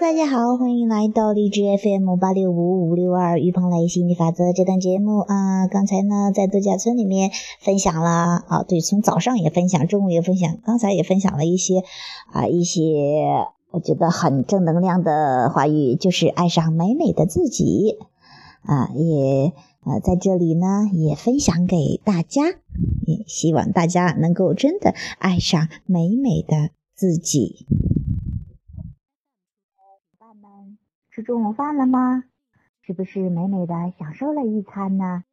大家好，欢迎来到荔枝 FM 八六五五六二于鹏雷心理法则这档节目啊。刚才呢，在度假村里面分享了啊，对，从早上也分享，中午也分享，刚才也分享了一些啊，一些我觉得很正能量的话语，就是爱上美美的自己啊，也呃在这里呢也分享给大家，也希望大家能够真的爱上美美的自己。中午饭了吗？是不是美美的享受了一餐呢？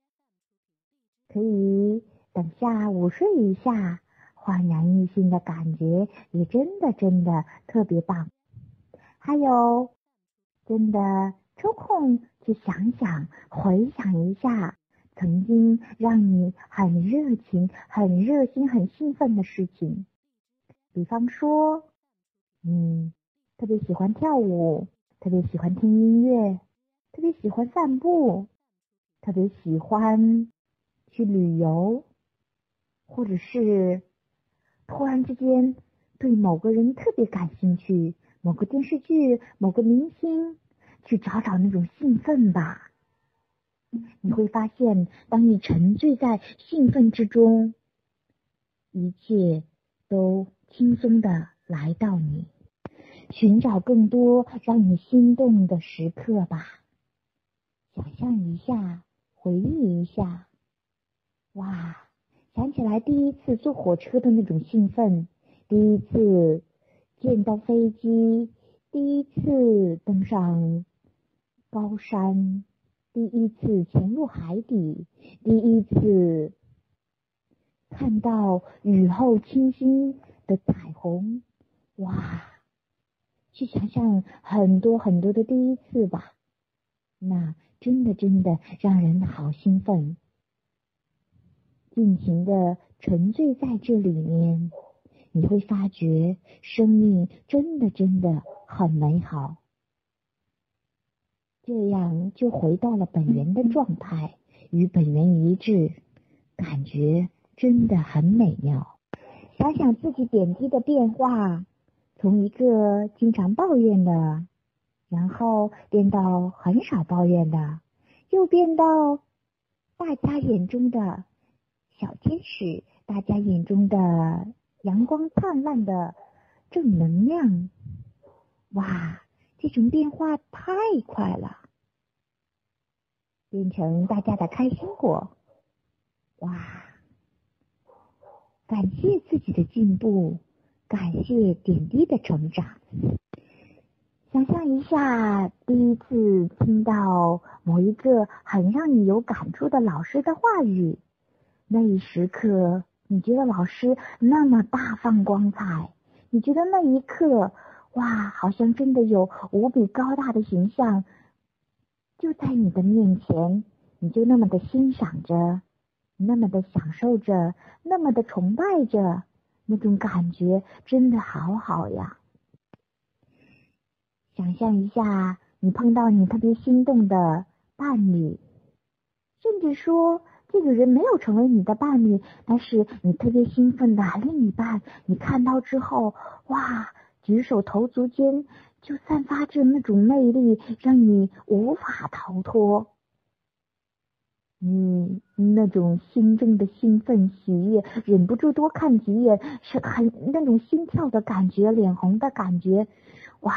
可以等下午睡一下，焕然一新的感觉也真的真的特别棒。还有，真的抽空去想想，回想一下曾经让你很热情、很热心、很兴奋的事情，比方说，嗯，特别喜欢跳舞。特别喜欢听音乐，特别喜欢散步，特别喜欢去旅游，或者是突然之间对某个人特别感兴趣，某个电视剧、某个明星，去找找那种兴奋吧。你会发现，当你沉醉在兴奋之中，一切都轻松的来到你。寻找更多让你心动的时刻吧，想象一下，回忆一下，哇，想起来第一次坐火车的那种兴奋，第一次见到飞机，第一次登上高山，第一次潜入海底，第一次看到雨后清新的彩虹，哇！去想象很多很多的第一次吧，那真的真的让人好兴奋，尽情的沉醉在这里面，你会发觉生命真的真的很美好，这样就回到了本源的状态，与本源一致，感觉真的很美妙。想想自己点滴的变化。从一个经常抱怨的，然后变到很少抱怨的，又变到大家眼中的小天使，大家眼中的阳光灿烂的正能量。哇，这种变化太快了，变成大家的开心果。哇，感谢自己的进步。感谢点滴的成长。想象一下，第一次听到某一个很让你有感触的老师的话语，那一时刻，你觉得老师那么大放光彩，你觉得那一刻，哇，好像真的有无比高大的形象就在你的面前，你就那么的欣赏着，那么的享受着，那么的崇拜着。那种感觉真的好好呀！想象一下，你碰到你特别心动的伴侣，甚至说这个人没有成为你的伴侣，但是你特别兴奋的另一半，你看到之后，哇，举手投足间就散发着那种魅力，让你无法逃脱。你那种心中的兴奋喜悦，忍不住多看几眼，是很那种心跳的感觉，脸红的感觉，哇！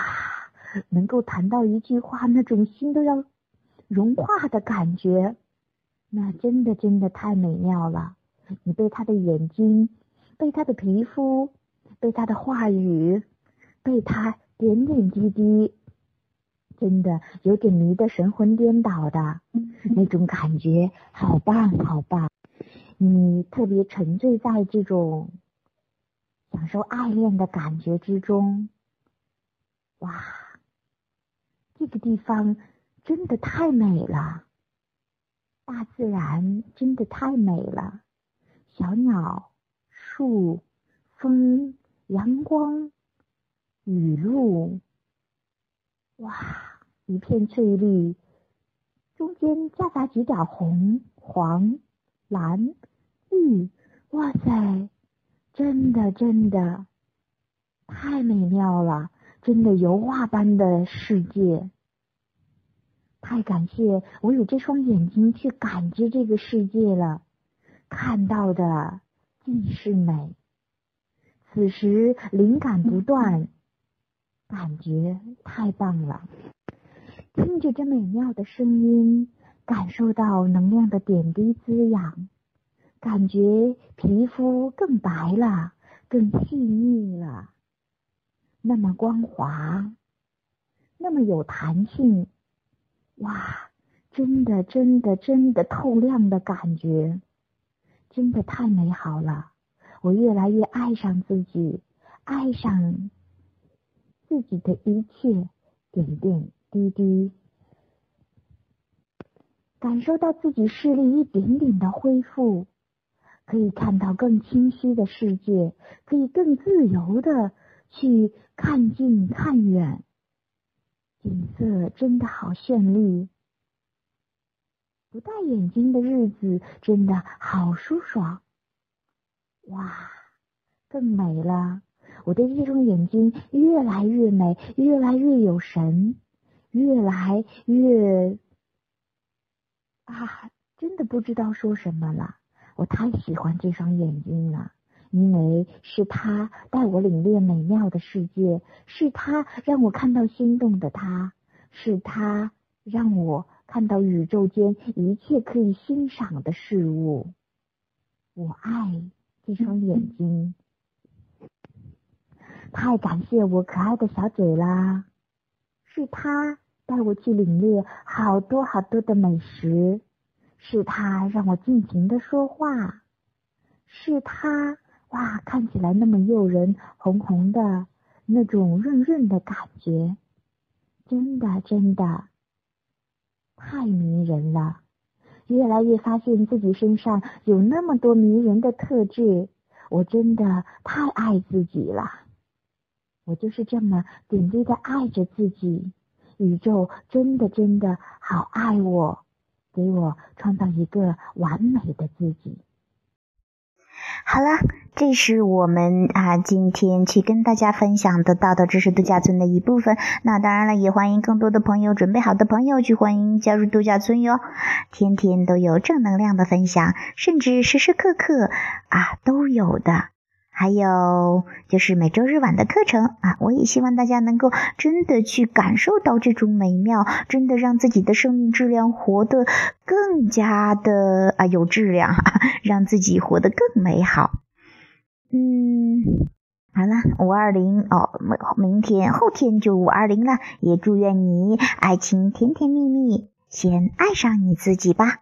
能够谈到一句话，那种心都要融化的感觉，那真的真的太美妙了。你被他的眼睛，被他的皮肤，被他的话语，被他点点滴滴。真的有点迷得神魂颠倒的那种感觉，好棒好棒！你特别沉醉在这种享受爱恋的感觉之中，哇，这个地方真的太美了，大自然真的太美了，小鸟、树、风、阳光、雨露，哇！一片翠绿，中间夹杂几点红、黄、蓝、绿，哇塞，真的真的太美妙了，真的油画般的世界。太感谢我有这双眼睛去感知这个世界了，看到的尽是美。此时灵感不断，感觉太棒了。听着这美妙的声音，感受到能量的点滴滋养，感觉皮肤更白了，更细腻了，那么光滑，那么有弹性。哇，真的，真的，真的透亮的感觉，真的太美好了！我越来越爱上自己，爱上自己的一切点点滴滴，感受到自己视力一点点的恢复，可以看到更清晰的世界，可以更自由的去看近看远。景色真的好绚丽，不戴眼镜的日子真的好舒爽。哇，更美了！我的这双眼睛越来越美，越来越有神，越来越……啊，真的不知道说什么了。我太喜欢这双眼睛了。因为是他带我领略美妙的世界，是他让我看到心动的他，是他让我看到宇宙间一切可以欣赏的事物。我爱这双眼睛，太感谢我可爱的小嘴啦！是他带我去领略好多好多的美食，是他让我尽情的说话，是他。哇，看起来那么诱人，红红的，那种润润的感觉，真的真的太迷人了。越来越发现自己身上有那么多迷人的特质，我真的太爱自己了。我就是这么点滴的爱着自己，宇宙真的真的好爱我，给我创造一个完美的自己。好了，这是我们啊今天去跟大家分享的到的知识度假村的一部分。那当然了，也欢迎更多的朋友准备好的朋友去欢迎加入度假村哟。天天都有正能量的分享，甚至时时刻刻啊都有的。还有就是每周日晚的课程啊，我也希望大家能够真的去感受到这种美妙，真的让自己的生命质量活得更加的啊有质量，让自己活得更美好。嗯，好了，五二零哦，明天后天就五二零了，也祝愿你爱情甜甜蜜蜜，先爱上你自己吧。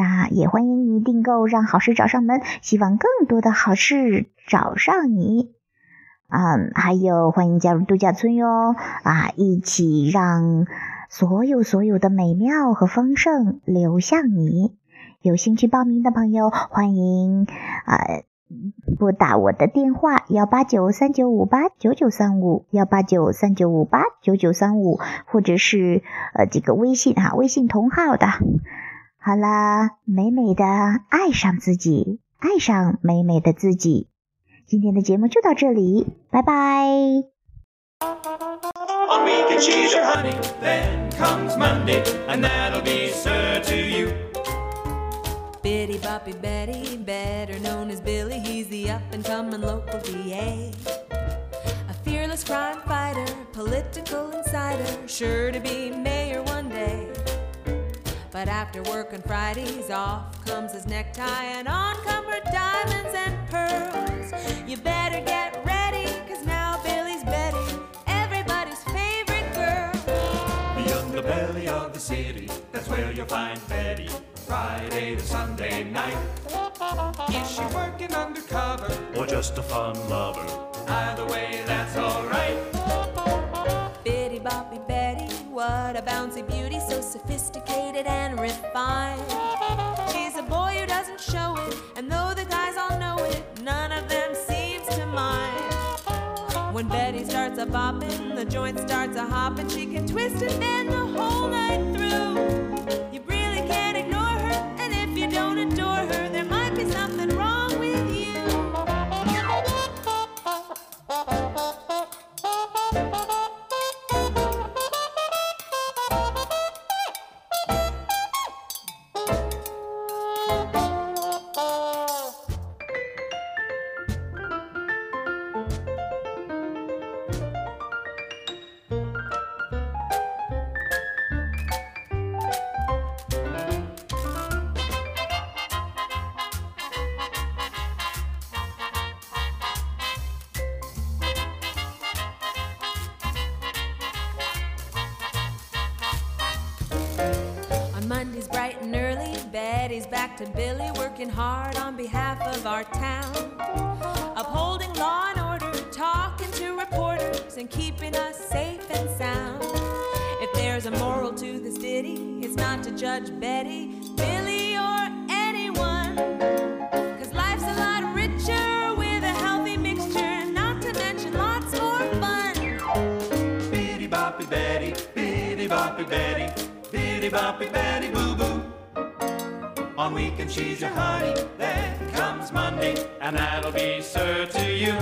那，也欢迎你订购，让好事找上门。希望更多的好事找上你。嗯，还有欢迎加入度假村哟！啊，一起让所有所有的美妙和丰盛流向你。有兴趣报名的朋友，欢迎啊拨打我的电话幺八九三九五八九九三五幺八九三九五八九九三五，或者是呃这个微信哈，微信同号的。好啦，美美的爱上自己，爱上美美的自己。今天的节目就到这里，拜拜。But after work on Fridays, off comes his necktie, and on come her diamonds and pearls. You better get ready, cause now Billy's Betty, everybody's favorite girl. Beyond the belly of the city, that's where you'll find Betty, Friday to Sunday night. Is she working undercover, or just a fun lover? Either way, that's alright. A bopping, the joint starts a hopping. She can twist and bend the whole night through. Bright and early, Betty's back to Billy, working hard on behalf of our town. Upholding law and order, talking to reporters, and keeping us safe and sound. If there's a moral to this ditty, it's not to judge Betty, Billy, or anyone. Cause life's a lot richer with a healthy mixture, not to mention lots more fun. Bitty boppy Betty, bitty boppy Betty, bitty boppy Betty boo boo. On weekend she's your honey, then comes Monday, and that'll be sir to you.